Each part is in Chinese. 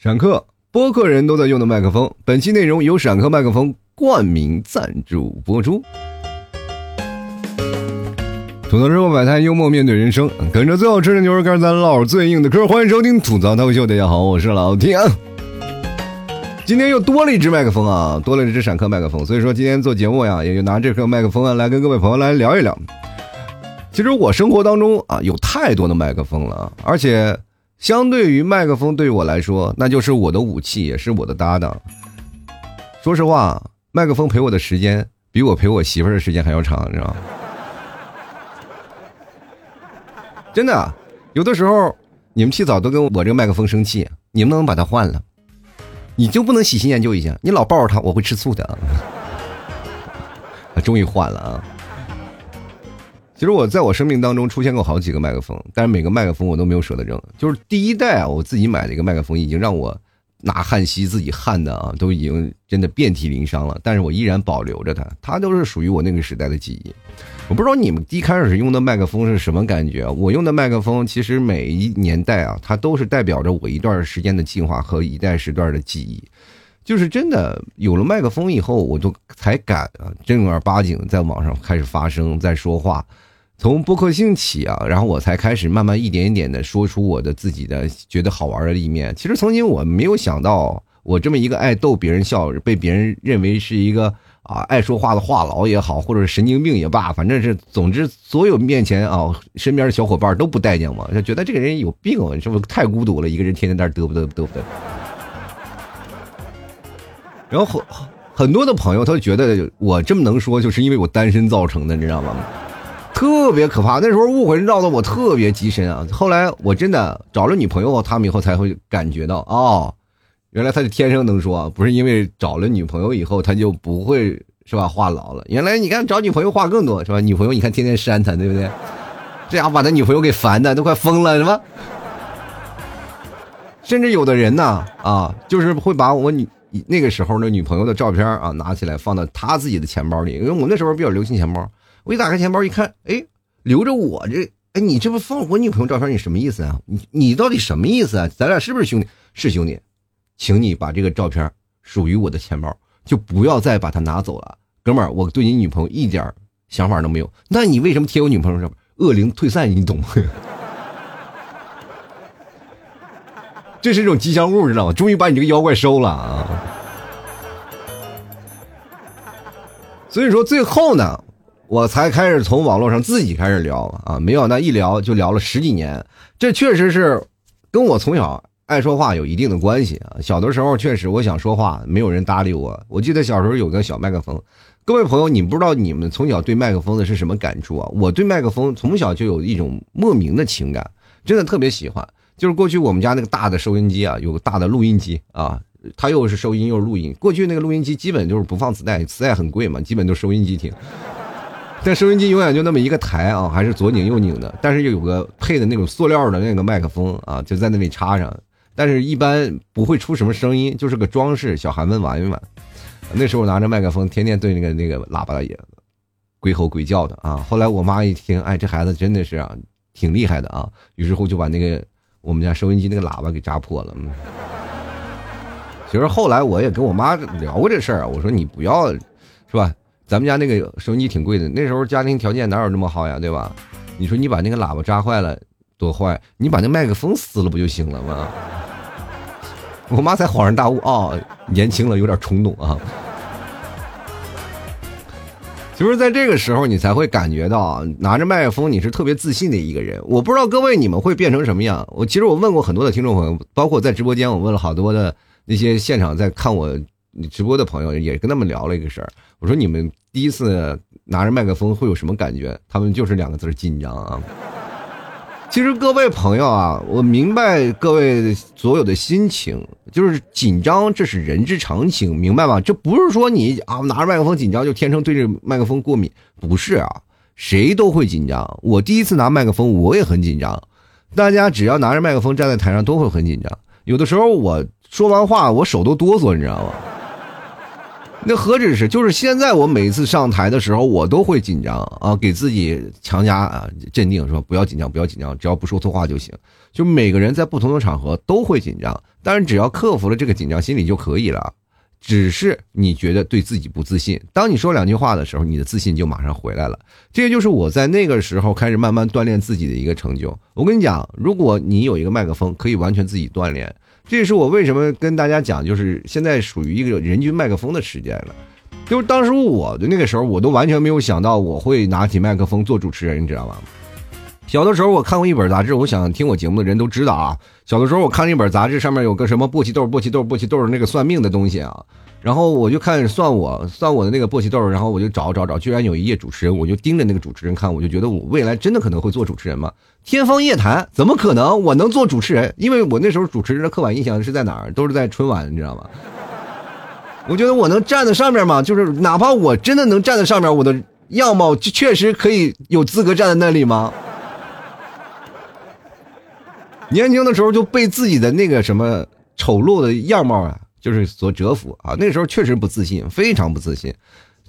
闪客播客人都在用的麦克风，本期内容由闪客麦克风冠名赞助播出。吐槽之后摆摊，幽默面对人生，跟着最好吃的牛肉干咱唠最硬的嗑。欢迎收听吐槽脱秀，大家好，我是老天。今天又多了一支麦克风啊，多了一支闪客麦克风，所以说今天做节目呀，也就拿这颗麦克风啊来跟各位朋友来聊一聊。其实我生活当中啊有太多的麦克风了，而且。相对于麦克风，对我来说，那就是我的武器，也是我的搭档。说实话，麦克风陪我的时间，比我陪我媳妇儿的时间还要长，你知道吗？真的，有的时候你们提早都跟我这个麦克风生气，你能不能把它换了？你就不能喜新厌旧一下？你老抱着它，我会吃醋的。啊，终于换了啊！其实我在我生命当中出现过好几个麦克风，但是每个麦克风我都没有舍得扔。就是第一代啊，我自己买的一个麦克风，已经让我拿焊锡自己焊的啊，都已经真的遍体鳞伤了。但是我依然保留着它，它都是属于我那个时代的记忆。我不知道你们一开始用的麦克风是什么感觉？我用的麦克风其实每一年代啊，它都是代表着我一段时间的进化和一代时段的记忆。就是真的有了麦克风以后，我就才敢啊正儿八经在网上开始发声，在说话。从播客兴起啊，然后我才开始慢慢一点一点的说出我的自己的觉得好玩的一面。其实曾经我没有想到，我这么一个爱逗别人笑，被别人认为是一个啊爱说话的话痨也好，或者是神经病也罢，反正是总之所有面前啊身边的小伙伴都不待见我，就觉得这个人有病啊，是不是太孤独了？一个人天天在那嘚啵嘚啵嘚啵。然后很很多的朋友他觉得我这么能说，就是因为我单身造成的，你知道吗？特别可怕，那时候误会绕的我特别极深啊！后来我真的找了女朋友，他们以后才会感觉到哦，原来他是天生能说，不是因为找了女朋友以后他就不会是吧话痨了。原来你看找女朋友话更多是吧？女朋友你看天天扇他，对不对？这家伙把他女朋友给烦的都快疯了，是吧？甚至有的人呢啊，就是会把我女那个时候的女朋友的照片啊拿起来放到他自己的钱包里，因为我那时候比较流行钱包。我一打开钱包一看，哎，留着我这，哎，你这不放我女朋友照片，你什么意思啊？你你到底什么意思啊？咱俩是不是兄弟？是兄弟，请你把这个照片属于我的钱包，就不要再把它拿走了，哥们儿，我对你女朋友一点想法都没有。那你为什么贴我女朋友照片？恶灵退散，你懂吗？这是一种吉祥物，知道吗？终于把你这个妖怪收了啊！所以说最后呢。我才开始从网络上自己开始聊啊，没想到一聊就聊了十几年，这确实是跟我从小爱说话有一定的关系啊。小的时候确实我想说话，没有人搭理我。我记得小时候有个小麦克风，各位朋友，你不知道你们从小对麦克风的是什么感触啊？我对麦克风从小就有一种莫名的情感，真的特别喜欢。就是过去我们家那个大的收音机啊，有个大的录音机啊，它又是收音又是录音。过去那个录音机基本就是不放磁带，磁带很贵嘛，基本都收音机听。但收音机永远就那么一个台啊，还是左拧右拧的，但是又有个配的那种塑料的那个麦克风啊，就在那里插上，但是一般不会出什么声音，就是个装饰，小孩们玩一玩。那时候拿着麦克风，天天对那个那个喇叭也鬼吼鬼叫的啊。后来我妈一听，哎，这孩子真的是啊，挺厉害的啊，于是乎就把那个我们家收音机那个喇叭给扎破了。其实后来我也跟我妈聊过这事儿，我说你不要，是吧？咱们家那个收音机挺贵的，那时候家庭条件哪有那么好呀，对吧？你说你把那个喇叭扎坏了多坏，你把那麦克风撕了不就行了吗？我妈才恍然大悟啊，年轻了有点冲动啊。就是在这个时候，你才会感觉到拿着麦克风你是特别自信的一个人。我不知道各位你们会变成什么样。我其实我问过很多的听众朋友，包括在直播间，我问了好多的那些现场在看我你直播的朋友，也跟他们聊了一个事儿。我说你们第一次拿着麦克风会有什么感觉？他们就是两个字紧张啊。其实各位朋友啊，我明白各位所有的心情，就是紧张，这是人之常情，明白吗？这不是说你啊拿着麦克风紧张就天生对这麦克风过敏，不是啊，谁都会紧张。我第一次拿麦克风我也很紧张，大家只要拿着麦克风站在台上都会很紧张。有的时候我说完话我手都哆嗦，你知道吗？那何止是？就是现在我每次上台的时候，我都会紧张啊，给自己强加啊镇定，说不要紧张，不要紧张，只要不说错话就行。就每个人在不同的场合都会紧张，但是只要克服了这个紧张心理就可以了。只是你觉得对自己不自信，当你说两句话的时候，你的自信就马上回来了。这个就是我在那个时候开始慢慢锻炼自己的一个成就。我跟你讲，如果你有一个麦克风，可以完全自己锻炼。这也是我为什么跟大家讲，就是现在属于一个人均麦克风的时间了。就是当时我的那个时候，我都完全没有想到我会拿起麦克风做主持人，你知道吗？小的时候我看过一本杂志，我想听我节目的人都知道啊。小的时候我看了一本杂志，上面有个什么簸箕豆、簸箕豆、簸箕豆那个算命的东西啊。然后我就看算我算我的那个簸箕豆，然后我就找找找，居然有一页主持人，我就盯着那个主持人看，我就觉得我未来真的可能会做主持人吗？天方夜谭，怎么可能我能做主持人？因为我那时候主持人的刻板印象是在哪儿，都是在春晚，你知道吗？我觉得我能站在上面吗？就是哪怕我真的能站在上面，我的样貌确实可以有资格站在那里吗？年轻的时候就被自己的那个什么丑陋的样貌啊，就是所折服啊。那时候确实不自信，非常不自信。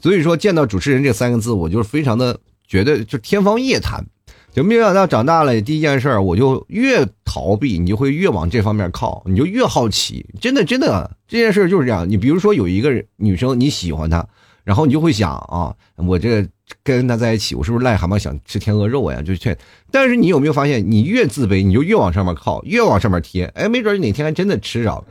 所以说见到主持人这三个字，我就是非常的觉得就天方夜谭。就没想到长大了，第一件事我就越逃避，你就会越往这方面靠，你就越好奇。真的，真的，这件事就是这样。你比如说有一个女生你喜欢她，然后你就会想啊，我这跟他在一起，我是不是癞蛤蟆想吃天鹅肉呀？就劝。但是你有没有发现，你越自卑，你就越往上面靠，越往上面贴。哎，没准哪天还真的吃着。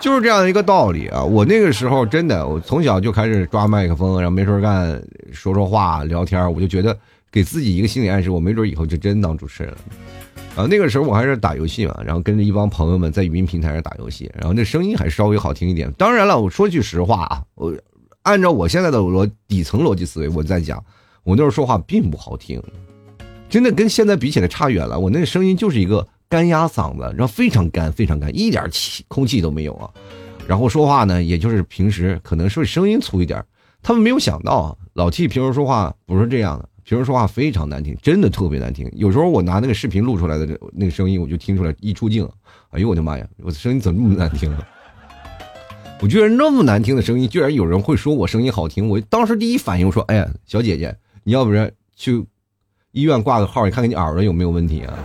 就是这样的一个道理啊！我那个时候真的，我从小就开始抓麦克风，然后没事干，说说话，聊天，我就觉得。给自己一个心理暗示，我没准以后就真当主持人了。啊，那个时候我还是打游戏嘛，然后跟着一帮朋友们在语音平台上打游戏，然后那声音还稍微好听一点。当然了，我说句实话啊，我按照我现在的逻底层逻辑思维，我在讲，我那时候说话并不好听，真的跟现在比起来差远了。我那个声音就是一个干哑嗓子，然后非常干，非常干，一点气空气都没有啊。然后说话呢，也就是平时可能是声音粗一点。他们没有想到啊，老 T 平时说话不是这样的。平时说话非常难听，真的特别难听。有时候我拿那个视频录出来的那个声音，我就听出来一出镜，哎呦我的妈呀，我的声音怎么那么难听啊？我居然那么难听的声音，居然有人会说我声音好听。我当时第一反应我说：“哎呀，小姐姐，你要不然去医院挂个号，看看你耳朵有没有问题啊？”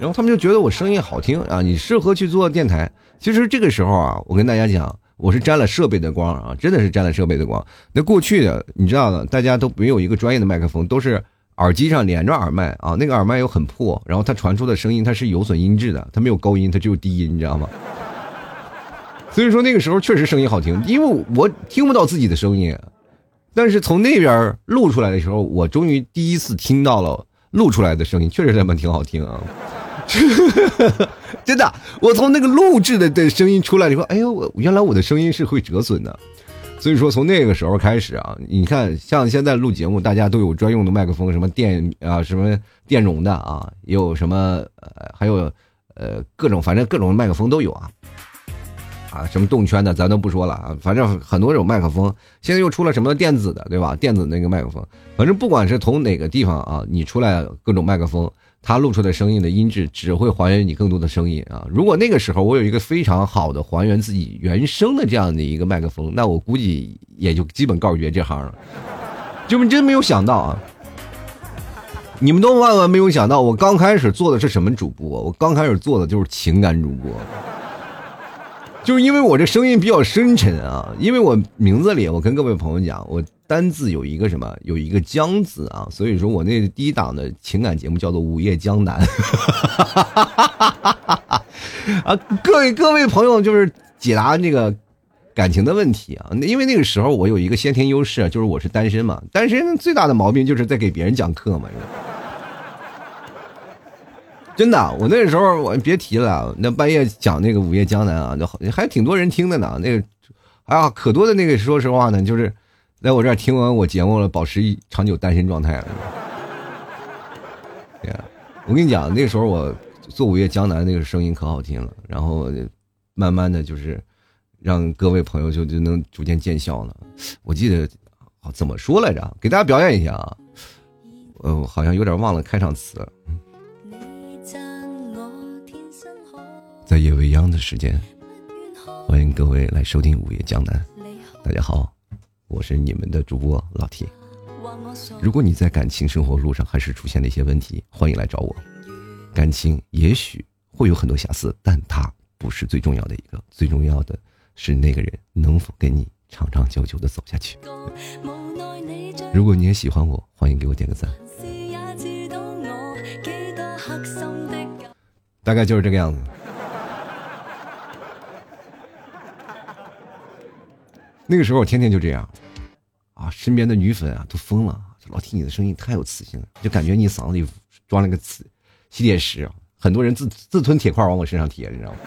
然后他们就觉得我声音好听啊，你适合去做电台。其实这个时候啊，我跟大家讲。我是沾了设备的光啊，真的是沾了设备的光。那过去的你知道的，大家都没有一个专业的麦克风，都是耳机上连着耳麦啊。那个耳麦又很破，然后它传出的声音它是有损音质的，它没有高音，它只有低音，你知道吗？所以说那个时候确实声音好听，因为我听不到自己的声音，但是从那边录出来的时候，我终于第一次听到了录出来的声音，确实他妈挺好听啊。真的，我从那个录制的的声音出来，你说，哎呦，我原来我的声音是会折损的，所以说从那个时候开始啊，你看，像现在录节目，大家都有专用的麦克风，什么电啊，什么电容的啊，有什么，呃，还有呃各种，反正各种麦克风都有啊，啊，什么动圈的咱都不说了啊，反正很多种麦克风，现在又出了什么电子的，对吧？电子那个麦克风，反正不管是从哪个地方啊，你出来各种麦克风。它录出的声音的音质只会还原你更多的声音啊！如果那个时候我有一个非常好的还原自己原声的这样的一个麦克风，那我估计也就基本告别这行了。就真没有想到啊！你们都万万没有想到，我刚开始做的是什么主播？我刚开始做的就是情感主播。就因为我这声音比较深沉啊，因为我名字里，我跟各位朋友讲，我单字有一个什么，有一个江字啊，所以说我那第一档的情感节目叫做《午夜江南》。啊，各位各位朋友，就是解答这个感情的问题啊，因为那个时候我有一个先天优势，就是我是单身嘛，单身最大的毛病就是在给别人讲课嘛。你知道真的，我那时候我别提了，那半夜讲那个《午夜江南》啊，那还挺多人听的呢。那个，哎呀，可多的那个，说实话呢，就是在我这儿听完我节目了，保持一长久单身状态了。对呀，我跟你讲，那时候我做《午夜江南》那个声音可好听了，然后慢慢的就是让各位朋友就就能逐渐见效了。我记得怎么说来着？给大家表演一下啊，呃，好像有点忘了开场词。在夜未央的时间，欢迎各位来收听午夜江南。大家好，我是你们的主播老 T。如果你在感情生活路上还是出现了一些问题，欢迎来找我。感情也许会有很多瑕疵，但它不是最重要的一个，最重要的是那个人能否跟你长长久久的走下去。如果你也喜欢我，欢迎给我点个赞。大概就是这个样子。那个时候我天天就这样，啊，身边的女粉啊都疯了。老听你的声音太有磁性了，就感觉你嗓子里装了个磁吸铁石，很多人自自吞铁块往我身上贴，你知道吗？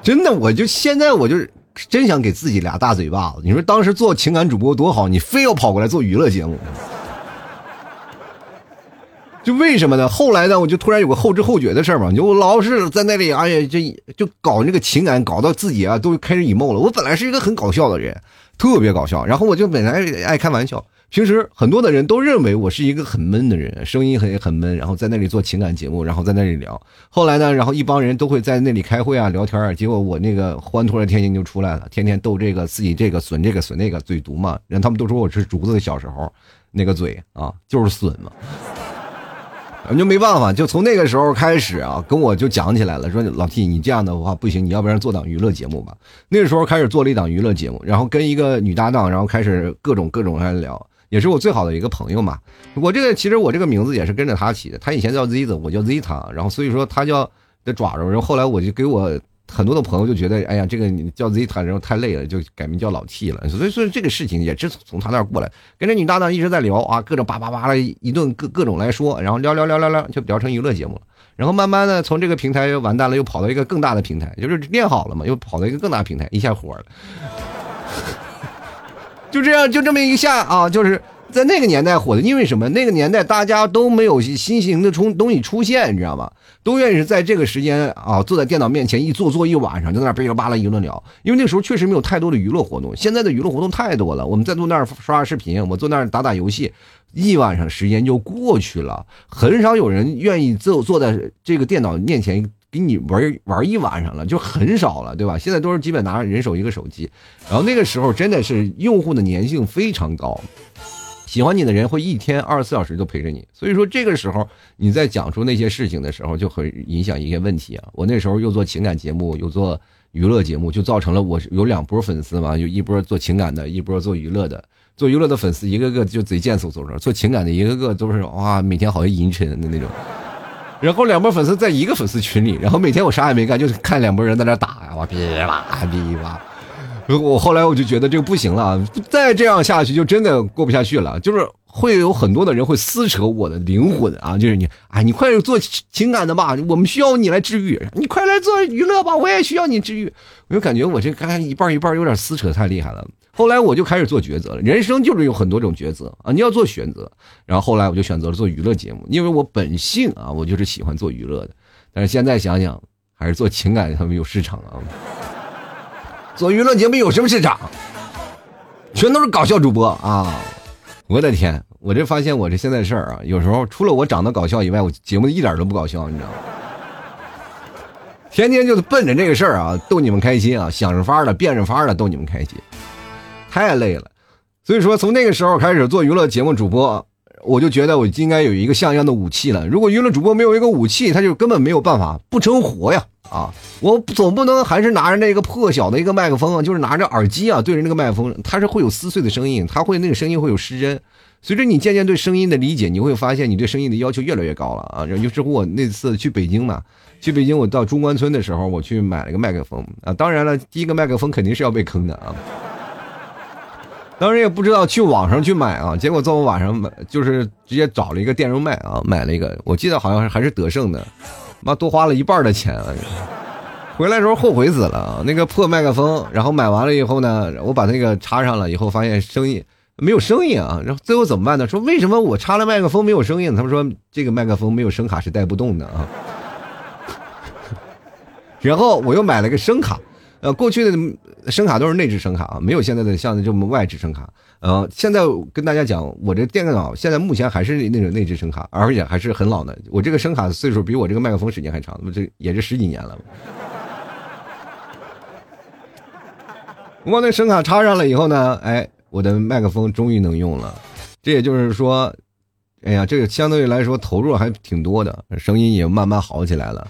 真的，我就现在我就真想给自己俩大嘴巴子。你说当时做情感主播多好，你非要跑过来做娱乐节目。就为什么呢？后来呢，我就突然有个后知后觉的事儿嘛，就我老是在那里，哎呀，这就搞那个情感，搞到自己啊都开始 emo 了。我本来是一个很搞笑的人，特别搞笑。然后我就本来爱开玩笑，平时很多的人都认为我是一个很闷的人，声音很很闷，然后在那里做情感节目，然后在那里聊。后来呢，然后一帮人都会在那里开会啊、聊天啊，结果我那个欢脱的天性就出来了，天天逗这个自己这个损这个损那个，嘴毒嘛。人他们都说我是竹子的小时候那个嘴啊，就是损嘛。你就没办法，就从那个时候开始啊，跟我就讲起来了，说老 T，你这样的话不行，你要不然做档娱乐节目吧。那个时候开始做了一档娱乐节目，然后跟一个女搭档，然后开始各种各种来聊，也是我最好的一个朋友嘛。我这个其实我这个名字也是跟着他起的，他以前叫 Z 子，我叫 Z 他，然后所以说他叫的爪爪，然后后来我就给我。很多的朋友就觉得，哎呀，这个你叫 Z 他然后太累了，就改名叫老 T 了。所以说这个事情也是从他那儿过来，跟着女搭档一直在聊啊，各种叭叭叭的一顿各各种来说，然后聊聊聊聊聊，就聊成娱乐节目了。然后慢慢的从这个平台完蛋了，又跑到一个更大的平台，就是练好了嘛，又跑到一个更大平台，一下火了。就这样，就这么一下啊，就是。在那个年代火的，因为什么？那个年代大家都没有新型的出东西出现，你知道吗？都愿意是在这个时间啊，坐在电脑面前一坐坐一晚上，就在那噼里啪啦一顿聊。因为那时候确实没有太多的娱乐活动，现在的娱乐活动太多了。我们在坐那儿刷视频，我坐那儿打打游戏，一晚上时间就过去了。很少有人愿意坐坐在这个电脑面前。给你玩玩一晚上了，就很少了，对吧？现在都是基本拿人手一个手机，然后那个时候真的是用户的粘性非常高，喜欢你的人会一天二十四小时都陪着你。所以说这个时候你在讲出那些事情的时候，就很影响一些问题啊。我那时候又做情感节目，又做娱乐节目，就造成了我有两波粉丝嘛，有一波做情感的，一波做娱乐的。做娱乐的粉丝一个个就贼贱嗖嗖的，做情感的一个个都是哇，每天好像淫沉的那种。然后两波粉丝在一个粉丝群里，然后每天我啥也没干，就是看两拨人在那打呀，我哔吧哔吧。我后来我就觉得这个不行了，再这样下去就真的过不下去了。就是会有很多的人会撕扯我的灵魂啊，就是你，哎，你快做情感的吧，我们需要你来治愈；你快来做娱乐吧，我也需要你治愈。我就感觉我这刚才一半一半有点撕扯太厉害了。后来我就开始做抉择了，人生就是有很多种抉择啊，你要做选择。然后后来我就选择了做娱乐节目，因为我本性啊，我就是喜欢做娱乐的。但是现在想想，还是做情感他们有市场啊。做娱乐节目有什么市场？全都是搞笑主播啊！我的天，我这发现我这现在事儿啊，有时候除了我长得搞笑以外，我节目一点都不搞笑，你知道吗？天天就是奔着这个事儿啊，逗你们开心啊，想着法儿的，变着法儿的逗你们开心。太累了，所以说从那个时候开始做娱乐节目主播，我就觉得我应该有一个像样的武器了。如果娱乐主播没有一个武器，他就根本没有办法不成活呀！啊，我总不能还是拿着那个破小的一个麦克风，就是拿着耳机啊对着那个麦克风，它是会有撕碎的声音，它会那个声音会有失真。随着你渐渐对声音的理解，你会发现你对声音的要求越来越高了啊！尤其是我那次去北京嘛，去北京我到中关村的时候，我去买了个麦克风啊。当然了，第一个麦克风肯定是要被坑的啊。当时也不知道去网上去买啊，结果在我晚上买，就是直接找了一个电容麦啊，买了一个，我记得好像还是德胜的，妈多花了一半的钱啊！回来时候后悔死了啊，那个破麦克风，然后买完了以后呢，我把那个插上了以后，发现声音没有声音啊，然后最后怎么办呢？说为什么我插了麦克风没有声音？他们说这个麦克风没有声卡是带不动的啊。然后我又买了个声卡。呃，过去的声卡都是内置声卡啊，没有现在的像这么外置声卡。呃，现在跟大家讲，我这电脑现在目前还是那种内置声卡，而且还是很老的。我这个声卡岁数比我这个麦克风时间还长，这也是十几年了。我那声卡插上了以后呢，哎，我的麦克风终于能用了。这也就是说，哎呀，这个相对于来说投入还挺多的，声音也慢慢好起来了。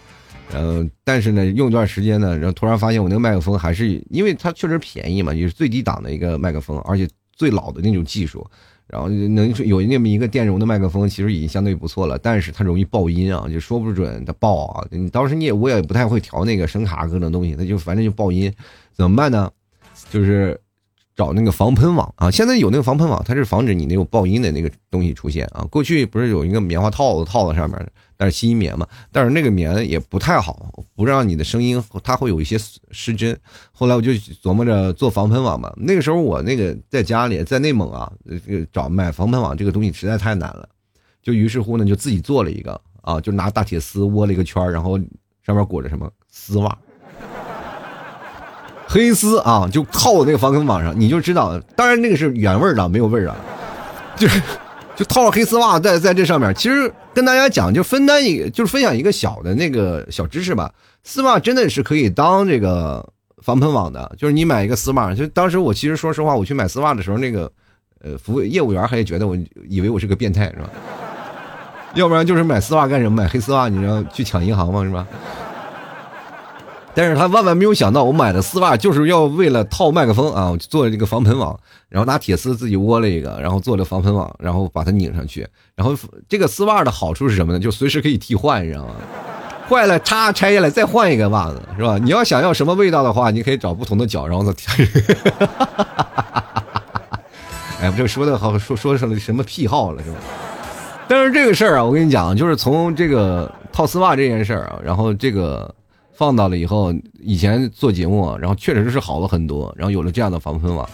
嗯，但是呢，用一段时间呢，然后突然发现我那个麦克风还是，因为它确实便宜嘛，也是最低档的一个麦克风，而且最老的那种技术，然后能有那么一个电容的麦克风，其实已经相对不错了。但是它容易爆音啊，就说不准它爆啊。你当时你也我也不太会调那个声卡各种东西，它就反正就爆音，怎么办呢？就是找那个防喷网啊，现在有那个防喷网，它是防止你那种爆音的那个东西出现啊。过去不是有一个棉花套子套在上面。但是吸棉嘛，但是那个棉也不太好，不让你的声音它会有一些失真。后来我就琢磨着做防喷网嘛。那个时候我那个在家里在内蒙啊，找买防喷网这个东西实在太难了，就于是乎呢就自己做了一个啊，就拿大铁丝窝了一个圈然后上面裹着什么丝袜，黑丝啊，就套在那个防喷网上，你就知道，当然那个是原味的，没有味儿啊，就是。就套了黑丝袜在在这上面，其实跟大家讲，就分担一，就是分享一个小的那个小知识吧。丝袜真的是可以当这个防喷网的，就是你买一个丝袜，就当时我其实说实话，我去买丝袜的时候，那个呃服务业务员还觉得我以为我是个变态是吧？要不然就是买丝袜干什么？买黑丝袜你知道去抢银行吗？是吧？但是他万万没有想到，我买的丝袜就是要为了套麦克风啊，我做这个防喷网，然后拿铁丝自己窝了一个，然后做了防喷网，然后把它拧上去。然后这个丝袜的好处是什么呢？就随时可以替换，你知道吗？坏了，嚓拆下来再换一个袜子，是吧？你要想要什么味道的话，你可以找不同的脚，然后再。哎，这说的好，说说成了什么癖好了，是吧？但是这个事儿啊，我跟你讲，就是从这个套丝袜这件事儿啊，然后这个。放到了以后，以前做节目，然后确实是好了很多，然后有了这样的防喷网，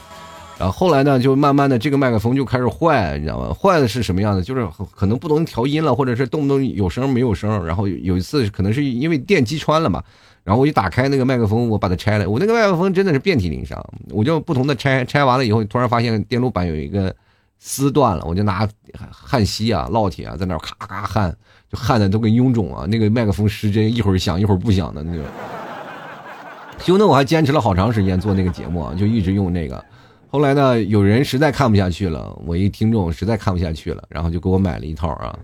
然后后来呢，就慢慢的这个麦克风就开始坏，你知道吗？坏的是什么样的？就是可能不能调音了，或者是动不动有声没有声。然后有一次可能是因为电击穿了嘛，然后我一打开那个麦克风，我把它拆了。我那个麦克风真的是遍体鳞伤，我就不同的拆，拆完了以后，突然发现电路板有一个丝断了，我就拿焊锡啊、烙铁啊在那咔咔焊。就焊的都跟臃肿啊！那个麦克风失真，一会儿响一会儿不响的那种。就那我还坚持了好长时间做那个节目啊，就一直用那个。后来呢，有人实在看不下去了，我一听众实在看不下去了，然后就给我买了一套啊。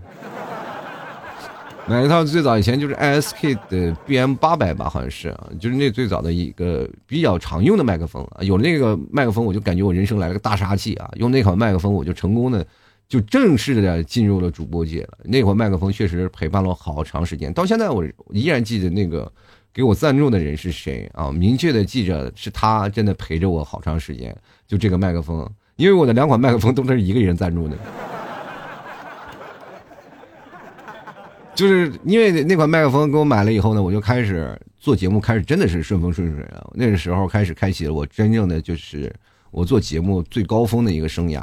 买一套最早以前就是 ISK 的 BM 八百吧，好像是，就是那最早的一个比较常用的麦克风啊。有那个麦克风，我就感觉我人生来了个大杀器啊！用那款麦克风，我就成功的。就正式的进入了主播界了。那会儿麦克风确实陪伴了好长时间，到现在我依然记得那个给我赞助的人是谁啊？明确的记着是他，真的陪着我好长时间。就这个麦克风，因为我的两款麦克风都是一个人赞助的，就是因为那款麦克风给我买了以后呢，我就开始做节目，开始真的是顺风顺水啊。那个时候开始开启了我真正的就是我做节目最高峰的一个生涯。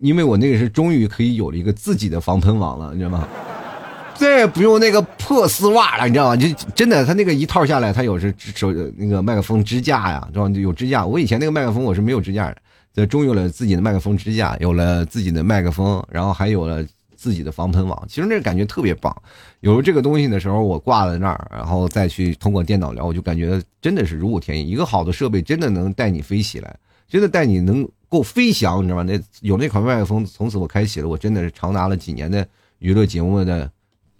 因为我那个是终于可以有了一个自己的防喷网了，你知道吗？再也不用那个破丝袜了，你知道吗？就真的，它那个一套下来，它有是手那个麦克风支架呀，知道吗？有支架。我以前那个麦克风我是没有支架的，这终于有了自己的麦克风支架，有了自己的麦克风，然后还有了自己的防喷网。其实那感觉特别棒。有了这个东西的时候，我挂在那儿，然后再去通过电脑聊，我就感觉真的是如虎添翼。一个好的设备真的能带你飞起来，真的带你能。够飞翔，你知道吗？那有那款麦克风，从此我开启了我真的是长达了几年的娱乐节目的，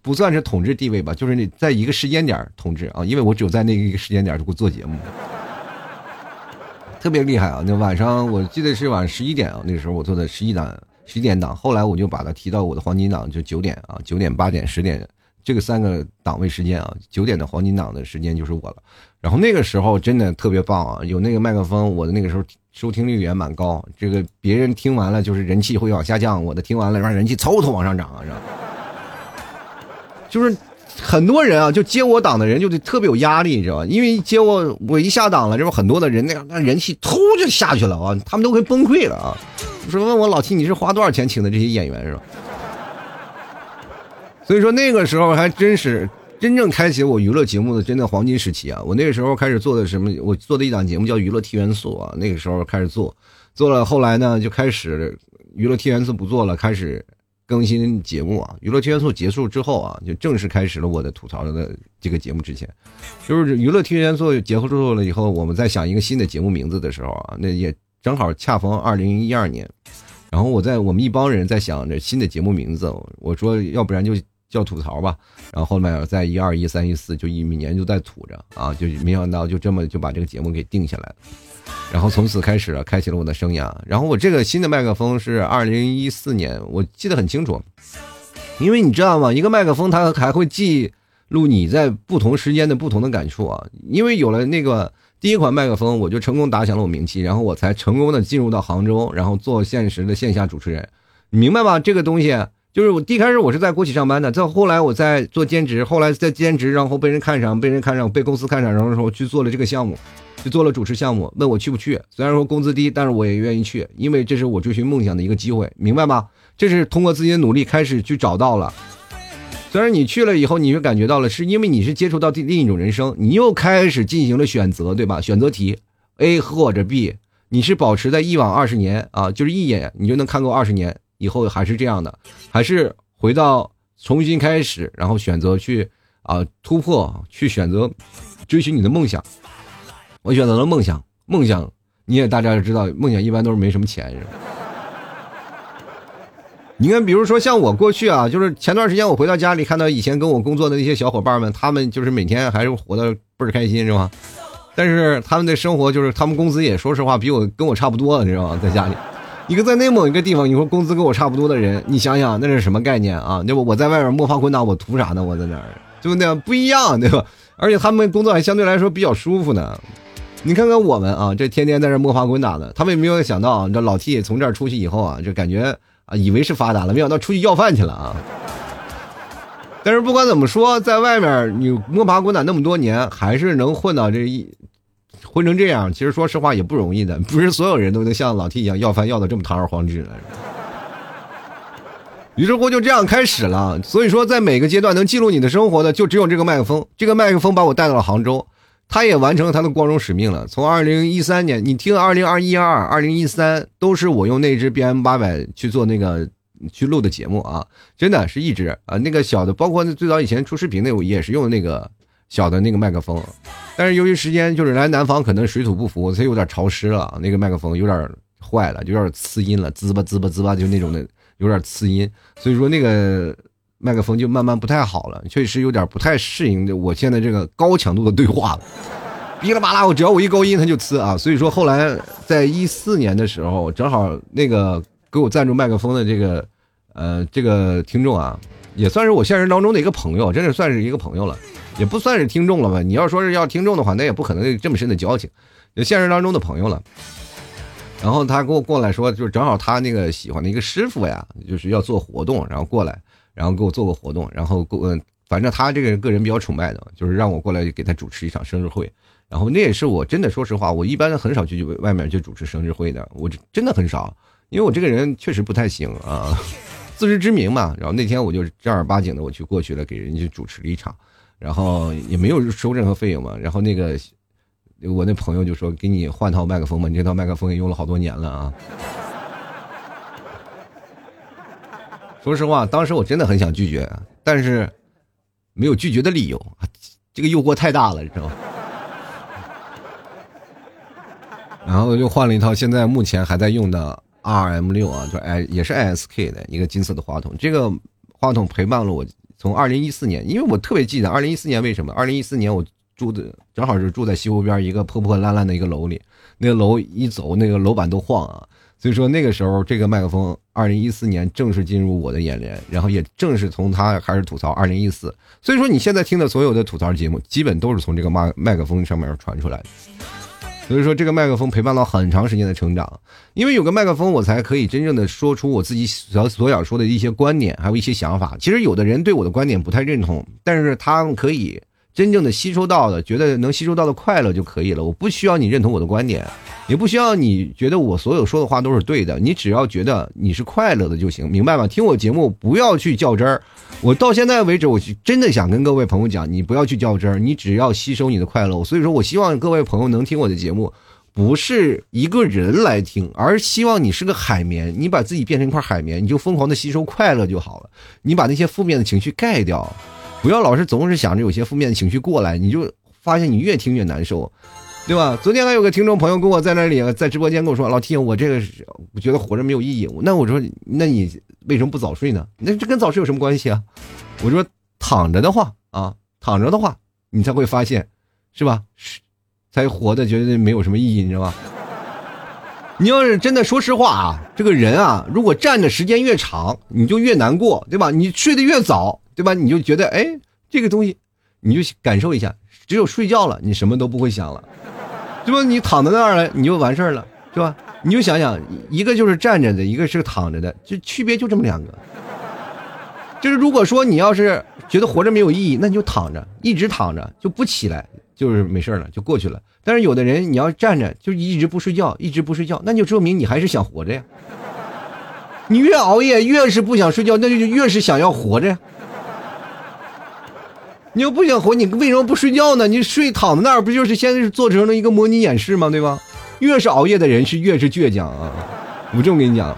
不算是统治地位吧，就是你在一个时间点统治啊，因为我只有在那一个时间点给我做节目，特别厉害啊！那晚上我记得是晚上十一点啊，那时候我做的十一档十一点档，后来我就把它提到我的黄金档，就九点啊，九点、八点、十点这个三个档位时间啊，九点的黄金档的时间就是我了。然后那个时候真的特别棒啊，有那个麦克风，我的那个时候。收听率也蛮高，这个别人听完了就是人气会往下降，我的听完了让人气嗖嗖往上涨啊，是吧？就是很多人啊，就接我档的人就得特别有压力，你知道吧？因为接我我一下档了，这不很多的人那样，那人气突就下去了啊，他们都快崩溃了啊！说问我老七，你是花多少钱请的这些演员是吧？所以说那个时候还真是真正开启我娱乐节目的真的黄金时期啊！我那个时候开始做的什么？我做的一档节目叫《娱乐 T 元素》啊，那个时候开始做，做了后来呢就开始娱乐 T 元素不做了，开始更新节目啊。娱乐 T 元素结束之后啊，就正式开始了我的吐槽的这个节目。之前就是娱乐 T 元素结束了以后，我们在想一个新的节目名字的时候啊，那也正好恰逢二零一二年，然后我在我们一帮人在想着新的节目名字，我说要不然就。叫吐槽吧，然后后面在一二一三一四就一每年就在吐着啊，就没想到就这么就把这个节目给定下来了，然后从此开始了，开启了我的生涯。然后我这个新的麦克风是二零一四年，我记得很清楚，因为你知道吗？一个麦克风它还会记录你在不同时间的不同的感触啊。因为有了那个第一款麦克风，我就成功打响了我名气，然后我才成功的进入到杭州，然后做现实的线下主持人，你明白吗？这个东西。就是我一开始我是在国企上班的，再后来我在做兼职，后来在兼职，然后被人看上，被人看上，被公司看上，然后说去做了这个项目，去做了主持项目，问我去不去？虽然说工资低，但是我也愿意去，因为这是我追寻梦想的一个机会，明白吗？这是通过自己的努力开始去找到了。虽然你去了以后，你就感觉到了，是因为你是接触到另另一种人生，你又开始进行了选择，对吧？选择题 A 或者 B，你是保持在一往二十年啊，就是一眼你就能看够二十年。以后还是这样的，还是回到重新开始，然后选择去啊突破，去选择追寻你的梦想。我选择了梦想，梦想你也大家知道，梦想一般都是没什么钱，是吧？你看，比如说像我过去啊，就是前段时间我回到家里，看到以前跟我工作的那些小伙伴们，他们就是每天还是活得倍儿开心，是吧？但是他们的生活就是他们工资也说实话比我跟我差不多，你知道吗？在家里。一个在内蒙一个地方，你说工资跟我差不多的人，你想想那是什么概念啊？那不我在外面摸爬滚打，我图啥呢？我在那儿，对不对？不一样，对吧？而且他们工作还相对来说比较舒服呢。你看看我们啊，这天天在这摸爬滚打的，他们也没有想到，这老 T 从这儿出去以后啊，就感觉啊，以为是发达了，没想到出去要饭去了啊。但是不管怎么说，在外面你摸爬滚打那么多年，还是能混到这一。混成这样，其实说实话也不容易的，不是所有人都能像老 T 一样要饭要的这么堂而皇之的。于是乎就这样开始了。所以说，在每个阶段能记录你的生活的，就只有这个麦克风。这个麦克风把我带到了杭州，它也完成了它的光荣使命了。从二零一三年，你听二零二一、二二零一三，都是我用那只 BM 八百去做那个去录的节目啊，真的是一直啊，那个小的，包括最早以前出视频那我也是用那个。小的那个麦克风，但是由于时间就是来南方，可能水土不服，它有点潮湿了，那个麦克风有点坏了，有点呲音了，滋吧滋吧滋吧，就那种的有点呲音，所以说那个麦克风就慢慢不太好了，确实有点不太适应我现在这个高强度的对话了，噼里啪啦，我只要我一高音它就呲啊，所以说后来在一四年的时候，正好那个给我赞助麦克风的这个呃这个听众啊，也算是我现实当中的一个朋友，真的算是一个朋友了。也不算是听众了吧？你要说是要听众的话，那也不可能这么深的交情，就现实当中的朋友了。然后他给我过来说，就是正好他那个喜欢的一个师傅呀，就是要做活动，然后过来，然后给我做个活动，然后过，反正他这个人个人比较崇拜的，就是让我过来给他主持一场生日会。然后那也是我真的说实话，我一般很少去外面去主持生日会的，我真的很少，因为我这个人确实不太行啊，自知之明嘛。然后那天我就正儿八经的我去过去了，给人家主持了一场。然后也没有收任何费用嘛。然后那个我那朋友就说：“给你换套麦克风吧，你这套麦克风也用了好多年了啊。”说实话，当时我真的很想拒绝，但是没有拒绝的理由，这个诱惑太大了，你知道吗？然后就换了一套，现在目前还在用的 R M 六啊，就 I 也是 I S K 的一个金色的话筒。这个话筒陪伴了我。从二零一四年，因为我特别记得二零一四年为什么？二零一四年我住的正好是住在西湖边一个破破烂烂的一个楼里，那个楼一走，那个楼板都晃啊。所以说那个时候这个麦克风，二零一四年正式进入我的眼帘，然后也正是从它开始吐槽二零一四。所以说你现在听的所有的吐槽节目，基本都是从这个麦麦克风上面传出来的。所以说，这个麦克风陪伴了很长时间的成长，因为有个麦克风，我才可以真正的说出我自己所所想说的一些观点，还有一些想法。其实有的人对我的观点不太认同，但是他们可以真正的吸收到的，觉得能吸收到的快乐就可以了。我不需要你认同我的观点，也不需要你觉得我所有说的话都是对的。你只要觉得你是快乐的就行，明白吗？听我节目不要去较真儿。我到现在为止，我真的想跟各位朋友讲，你不要去较真儿，你只要吸收你的快乐。所以说我希望各位朋友能听我的节目，不是一个人来听，而希望你是个海绵，你把自己变成一块海绵，你就疯狂的吸收快乐就好了。你把那些负面的情绪盖掉。不要老是总是想着有些负面的情绪过来，你就发现你越听越难受，对吧？昨天还有个听众朋友跟我在那里在直播间跟我说：“老 T，我这个我觉得活着没有意义。”那我说：“那你为什么不早睡呢？那这跟早睡有什么关系啊？”我说：“躺着的话啊，躺着的话，你才会发现，是吧？才活的觉得没有什么意义，你知道吗？你要是真的说实话啊，这个人啊，如果站的时间越长，你就越难过，对吧？你睡得越早。”对吧？你就觉得哎，这个东西，你就感受一下。只有睡觉了，你什么都不会想了，对吧？你躺在那儿了，你就完事儿了，是吧？你就想想，一个就是站着的，一个是躺着的，就区别就这么两个。就是如果说你要是觉得活着没有意义，那你就躺着，一直躺着就不起来，就是没事儿了，就过去了。但是有的人你要站着，就一直不睡觉，一直不睡觉，那就说明你还是想活着呀。你越熬夜，越是不想睡觉，那就越是想要活着呀。你又不想活，你为什么不睡觉呢？你睡躺在那儿，不就是现在是做成了一个模拟演示吗？对吧？越是熬夜的人是越是倔强啊！我这么跟你讲。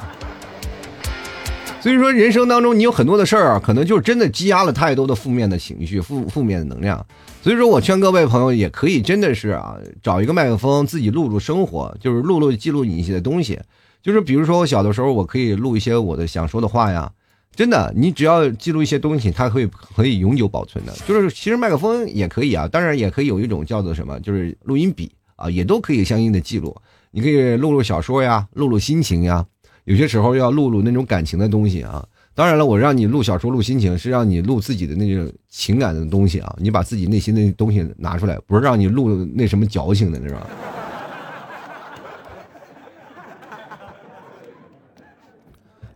所以说，人生当中你有很多的事儿啊，可能就真的积压了太多的负面的情绪、负负面的能量。所以说我劝各位朋友，也可以真的是啊，找一个麦克风，自己录录生活，就是录录记录你一些东西。就是比如说我小的时候，我可以录一些我的想说的话呀。真的，你只要记录一些东西，它会可以永久保存的。就是其实麦克风也可以啊，当然也可以有一种叫做什么，就是录音笔啊，也都可以相应的记录。你可以录录小说呀，录录心情呀，有些时候要录录那种感情的东西啊。当然了，我让你录小说、录心情，是让你录自己的那种情感的东西啊。你把自己内心的东西拿出来，不是让你录那什么矫情的，是吧？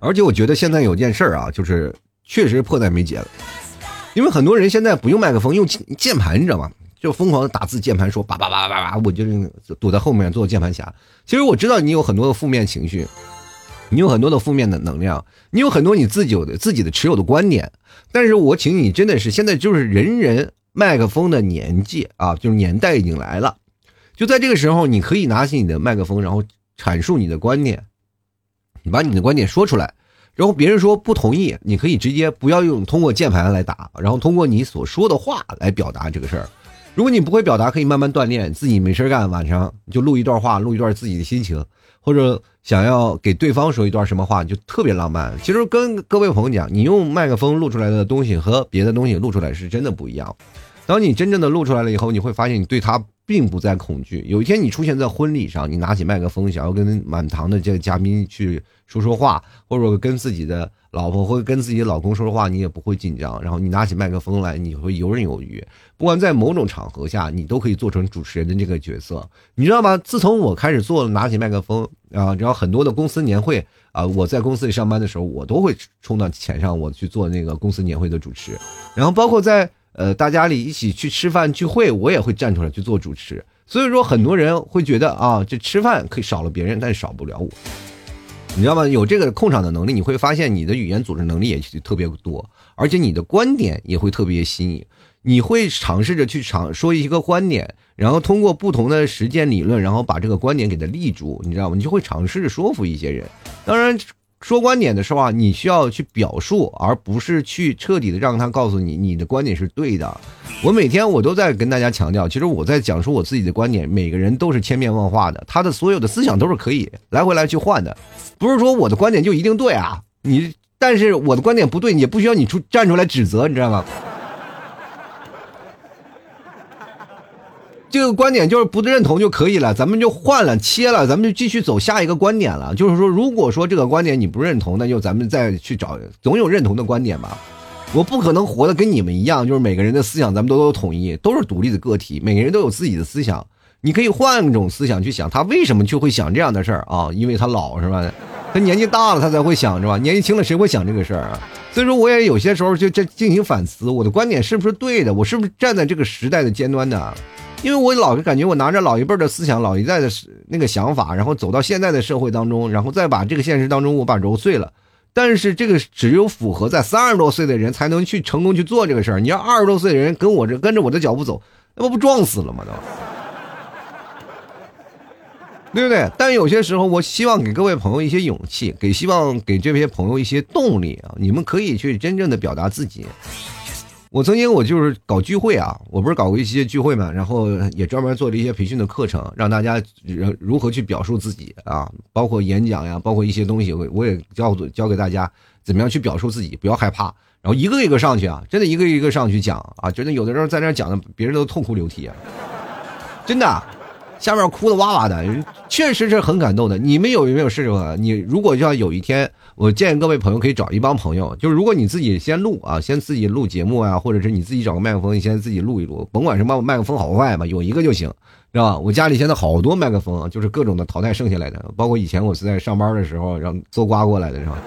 而且我觉得现在有件事儿啊，就是确实迫在眉睫了，因为很多人现在不用麦克风，用键盘，你知道吗？就疯狂的打字键盘，说叭叭叭叭叭，我就躲在后面做键盘侠。其实我知道你有很多的负面情绪，你有很多的负面的能量，你有很多你自己有的自己的持有的观点。但是我请你真的是现在就是人人麦克风的年纪啊，就是年代已经来了，就在这个时候，你可以拿起你的麦克风，然后阐述你的观点。你把你的观点说出来，然后别人说不同意，你可以直接不要用通过键盘来打，然后通过你所说的话来表达这个事儿。如果你不会表达，可以慢慢锻炼，自己没事干，晚上就录一段话，录一段自己的心情，或者想要给对方说一段什么话，就特别浪漫。其实跟各位朋友讲，你用麦克风录出来的东西和别的东西录出来是真的不一样。当你真正的录出来了以后，你会发现你对他。并不再恐惧。有一天你出现在婚礼上，你拿起麦克风，想要跟满堂的这个嘉宾去说说话，或者跟自己的老婆或者跟自己的老公说说话，你也不会紧张。然后你拿起麦克风来，你会游刃有余。不管在某种场合下，你都可以做成主持人的这个角色，你知道吗？自从我开始做拿起麦克风啊，然后很多的公司年会啊，我在公司里上班的时候，我都会冲到前上，我去做那个公司年会的主持。然后包括在。呃，大家里一起去吃饭聚会，我也会站出来去做主持。所以说，很多人会觉得啊，这吃饭可以少了别人，但是少不了我。你知道吗？有这个控场的能力，你会发现你的语言组织能力也特别多，而且你的观点也会特别新颖。你会尝试着去尝说一个观点，然后通过不同的实践理论，然后把这个观点给它立住。你知道吗？你就会尝试着说服一些人。当然。说观点的时候啊，你需要去表述，而不是去彻底的让他告诉你你的观点是对的。我每天我都在跟大家强调，其实我在讲述我自己的观点，每个人都是千变万化的，他的所有的思想都是可以来回来去换的，不是说我的观点就一定对啊。你但是我的观点不对，也不需要你出站出来指责，你知道吗？这个观点就是不认同就可以了，咱们就换了切了，咱们就继续走下一个观点了。就是说，如果说这个观点你不认同，那就咱们再去找，总有认同的观点吧。我不可能活的跟你们一样，就是每个人的思想咱们都都统一，都是独立的个体，每个人都有自己的思想。你可以换一种思想去想，他为什么就会想这样的事儿啊？因为他老是吧？他年纪大了，他才会想，是吧？年纪轻了，谁会想这个事儿啊？所以说，我也有些时候就这进行反思，我的观点是不是对的？我是不是站在这个时代的尖端的？因为我老是感觉我拿着老一辈的思想、老一代的那个想法，然后走到现在的社会当中，然后再把这个现实当中我把揉碎了。但是这个只有符合在三十多岁的人才能去成功去做这个事儿。你要二十多岁的人跟我这跟着我的脚步走，那不不撞死了吗？都。对不对？但有些时候，我希望给各位朋友一些勇气，给希望给这些朋友一些动力啊！你们可以去真正的表达自己。我曾经我就是搞聚会啊，我不是搞过一些聚会嘛，然后也专门做了一些培训的课程，让大家如何去表述自己啊，包括演讲呀，包括一些东西，我我也教教给大家怎么样去表述自己，不要害怕，然后一个一个上去啊，真的一个一个上去讲啊，真的有的时候在那讲的，别人都痛哭流涕啊，真的。下面哭的哇哇的，确实是很感动的。你们有没有试过？你如果要有一天，我建议各位朋友可以找一帮朋友，就是如果你自己先录啊，先自己录节目啊，或者是你自己找个麦克风，你先自己录一录，甭管什么麦克风好坏吧，有一个就行，是吧？我家里现在好多麦克风，就是各种的淘汰剩下来的，包括以前我是在上班的时候让搜刮过来的，是吧？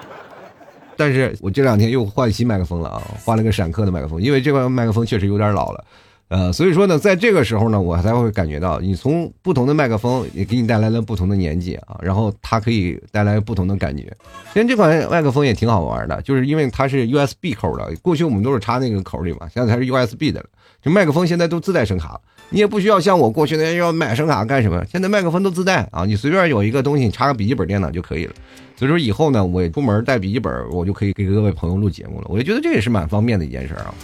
但是我这两天又换新麦克风了啊，换了个闪客的麦克风，因为这个麦克风确实有点老了。呃，所以说呢，在这个时候呢，我才会感觉到，你从不同的麦克风也给你带来了不同的年纪啊，然后它可以带来不同的感觉。其实这款麦克风也挺好玩的，就是因为它是 USB 口的，过去我们都是插那个口里嘛，现在它是 USB 的了。这麦克风现在都自带声卡，你也不需要像我过去那样要买声卡干什么，现在麦克风都自带啊，你随便有一个东西插个笔记本电脑就可以了。所以说以后呢，我出门带笔记本，我就可以给各位朋友录节目了。我就觉得这也是蛮方便的一件事啊。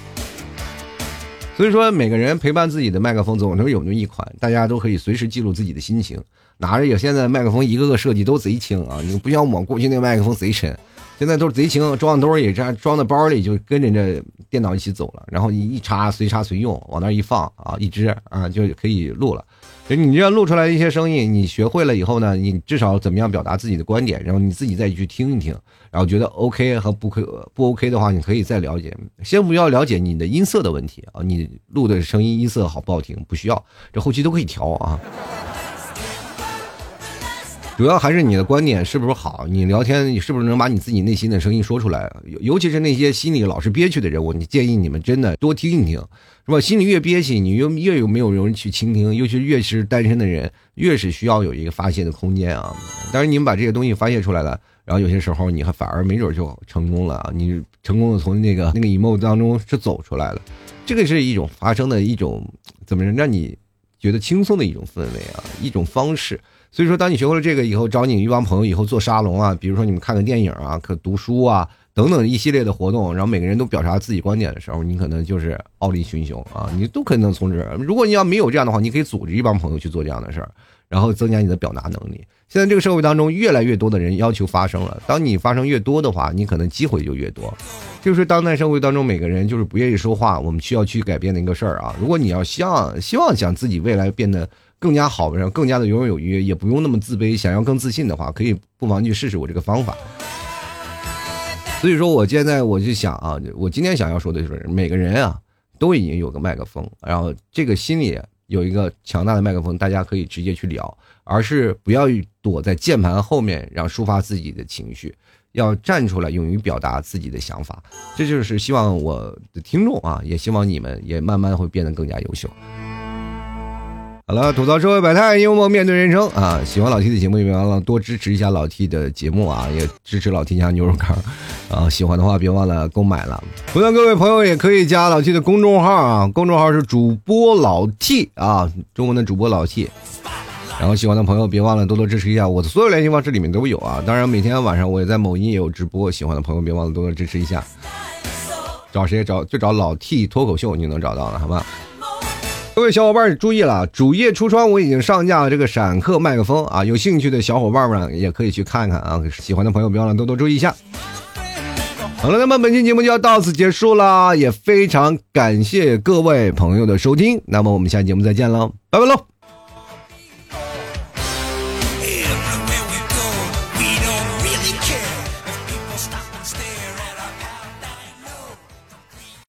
所以说，每个人陪伴自己的麦克风总能有那么一款，大家都可以随时记录自己的心情。拿着有现在麦克风一个个设计都贼轻啊，你不像我过去那个麦克风贼沉，现在都是贼轻，装兜里这样装在包里就跟着这电脑一起走了，然后你一插随插随用，往那一放啊，一支啊就可以录了。就你这样录出来一些声音，你学会了以后呢，你至少怎么样表达自己的观点，然后你自己再去听一听，然后觉得 OK 和不可不 OK 的话，你可以再了解。先不要了解你的音色的问题啊，你录的声音音色好不好听不需要，这后期都可以调啊。主要还是你的观点是不是好，你聊天你是不是能把你自己内心的声音说出来？尤尤其是那些心里老是憋屈的人，我你建议你们真的多听一听。是吧？心里越憋屈，你越越有没有人去倾听，尤其是越是单身的人，越是需要有一个发泄的空间啊。但是你们把这些东西发泄出来了，然后有些时候你还反而没准就成功了啊！你成功的从那个那个 emo 当中是走出来了，这个是一种发生的一种怎么让你觉得轻松的一种氛围啊，一种方式。所以说，当你学会了这个以后，找你一帮朋友以后做沙龙啊，比如说你们看个电影啊，可读书啊。等等一系列的活动，然后每个人都表达自己观点的时候，你可能就是傲立群雄啊！你都可能从这。如果你要没有这样的话，你可以组织一帮朋友去做这样的事儿，然后增加你的表达能力。现在这个社会当中，越来越多的人要求发声了。当你发声越多的话，你可能机会就越多。就是当代社会当中，每个人就是不愿意说话，我们需要去改变的一个事儿啊！如果你要希望希望想自己未来变得更加好，然后更加的游刃有余，也不用那么自卑，想要更自信的话，可以不妨去试试我这个方法。所以说，我现在我就想啊，我今天想要说的就是，每个人啊都已经有个麦克风，然后这个心里有一个强大的麦克风，大家可以直接去聊，而是不要躲在键盘后面，然后抒发自己的情绪，要站出来，勇于表达自己的想法。这就是希望我的听众啊，也希望你们也慢慢会变得更加优秀。好了，吐槽社会百态，幽默面对人生啊！喜欢老 T 的节目，别忘了多支持一下老 T 的节目啊，也支持老 T 家牛肉干啊！喜欢的话，别忘了购买了。同样，各位朋友也可以加老 T 的公众号啊，公众号是主播老 T 啊，中文的主播老 T。然后喜欢的朋友别忘了多多支持一下，我的所有联系方式里面都有啊。当然，每天晚上我也在某音也有直播，喜欢的朋友别忘了多多支持一下。找谁找就找老 T 脱口秀，你就能找到了，好吧？各位小伙伴注意了，主页橱窗我已经上架了这个闪客麦克风啊，有兴趣的小伙伴们也可以去看看啊，喜欢的朋友别忘了多多注意一下。好了，那么本期节目就要到此结束了，也非常感谢各位朋友的收听，那么我们下期节目再见喽，拜拜喽。